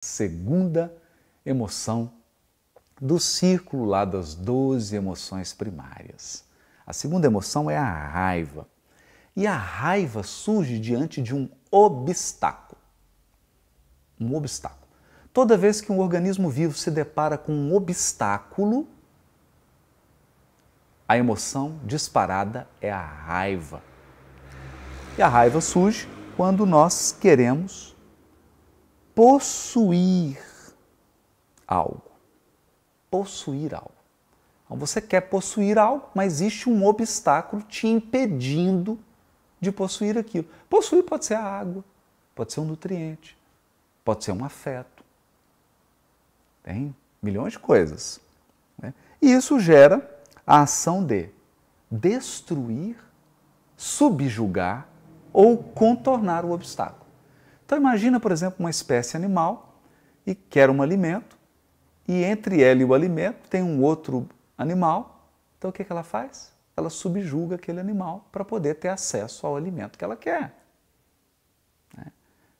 segunda emoção do círculo lá das 12 emoções primárias. A segunda emoção é a raiva. E a raiva surge diante de um obstáculo. Um obstáculo. Toda vez que um organismo vivo se depara com um obstáculo, a emoção disparada é a raiva. E a raiva surge quando nós queremos possuir algo. Possuir algo. Então você quer possuir algo, mas existe um obstáculo te impedindo de possuir aquilo. Possuir pode ser a água, pode ser um nutriente, pode ser um afeto. Tem milhões de coisas. Né? E isso gera a ação de destruir, subjugar ou contornar o obstáculo. Então imagina, por exemplo, uma espécie animal e quer um alimento, e entre ela e o alimento tem um outro animal, então o que, que ela faz? Ela subjuga aquele animal para poder ter acesso ao alimento que ela quer. Né?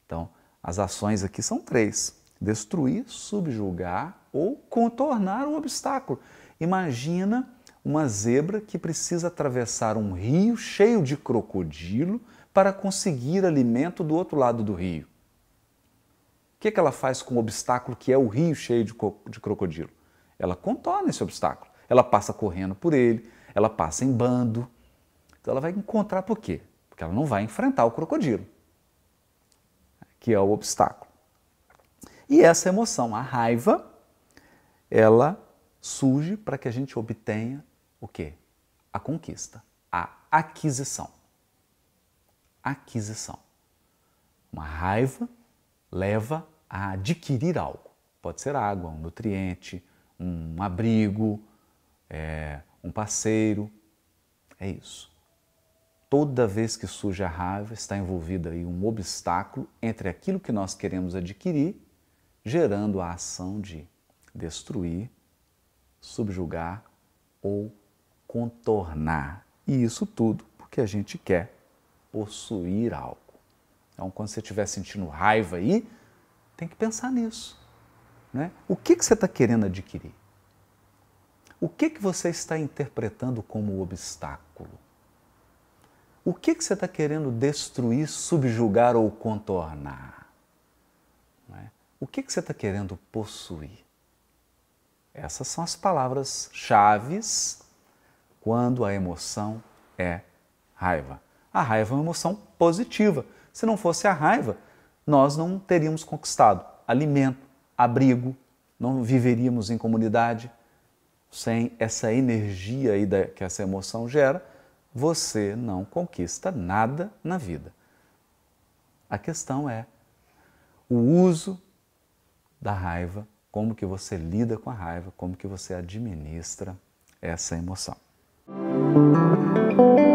Então, as ações aqui são três: destruir, subjugar ou contornar o obstáculo. Imagina uma zebra que precisa atravessar um rio cheio de crocodilo para conseguir alimento do outro lado do rio. O que, que ela faz com o obstáculo que é o rio cheio de, de crocodilo? Ela contorna esse obstáculo ela passa correndo por ele, ela passa em bando. Então ela vai encontrar por quê? Porque ela não vai enfrentar o crocodilo, que é o obstáculo. E essa emoção, a raiva, ela surge para que a gente obtenha o quê? A conquista, a aquisição. Aquisição. Uma raiva leva a adquirir algo. Pode ser água, um nutriente, um abrigo, é, um parceiro. É isso. Toda vez que surge a raiva, está envolvido aí um obstáculo entre aquilo que nós queremos adquirir, gerando a ação de destruir, subjugar ou contornar. E isso tudo porque a gente quer possuir algo. Então, quando você estiver sentindo raiva aí, tem que pensar nisso. Né? O que, que você está querendo adquirir? O que, que você está interpretando como obstáculo? O que, que você está querendo destruir, subjugar ou contornar? É? O que, que você está querendo possuir? Essas são as palavras chaves quando a emoção é raiva. A raiva é uma emoção positiva. Se não fosse a raiva, nós não teríamos conquistado alimento, abrigo, não viveríamos em comunidade, sem essa energia aí que essa emoção gera, você não conquista nada na vida. A questão é o uso da raiva, como que você lida com a raiva, como que você administra essa emoção. Thank you.